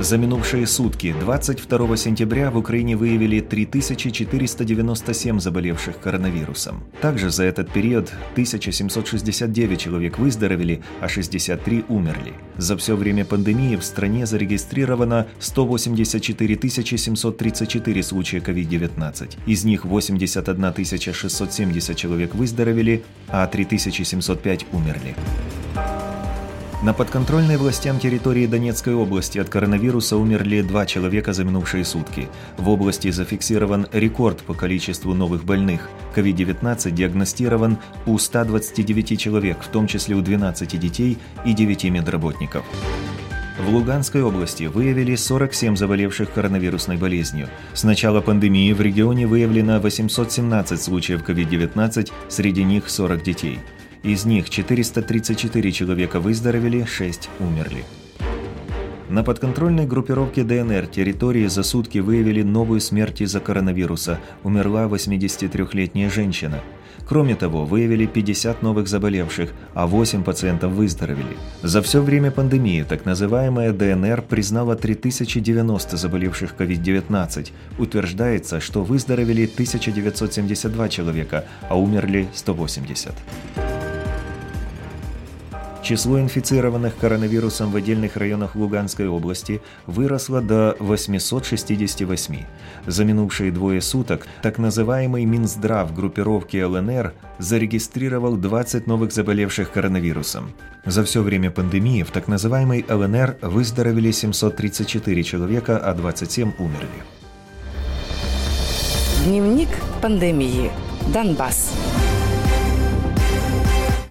За минувшие сутки, 22 сентября, в Украине выявили 3497 заболевших коронавирусом. Также за этот период 1769 человек выздоровели, а 63 умерли. За все время пандемии в стране зарегистрировано 184 734 случая COVID-19. Из них 81 670 человек выздоровели, а 3705 умерли. На подконтрольной властям территории Донецкой области от коронавируса умерли два человека за минувшие сутки. В области зафиксирован рекорд по количеству новых больных. COVID-19 диагностирован у 129 человек, в том числе у 12 детей и 9 медработников. В Луганской области выявили 47 заболевших коронавирусной болезнью. С начала пандемии в регионе выявлено 817 случаев COVID-19, среди них 40 детей. Из них 434 человека выздоровели, 6 умерли. На подконтрольной группировке ДНР территории за сутки выявили новую смерть из-за коронавируса. Умерла 83-летняя женщина. Кроме того, выявили 50 новых заболевших, а 8 пациентов выздоровели. За все время пандемии так называемая ДНР признала 3090 заболевших COVID-19. Утверждается, что выздоровели 1972 человека, а умерли 180. Число инфицированных коронавирусом в отдельных районах Луганской области выросло до 868. За минувшие двое суток так называемый Минздрав группировки ЛНР зарегистрировал 20 новых заболевших коронавирусом. За все время пандемии в так называемой ЛНР выздоровели 734 человека, а 27 умерли. Дневник пандемии. Донбасс.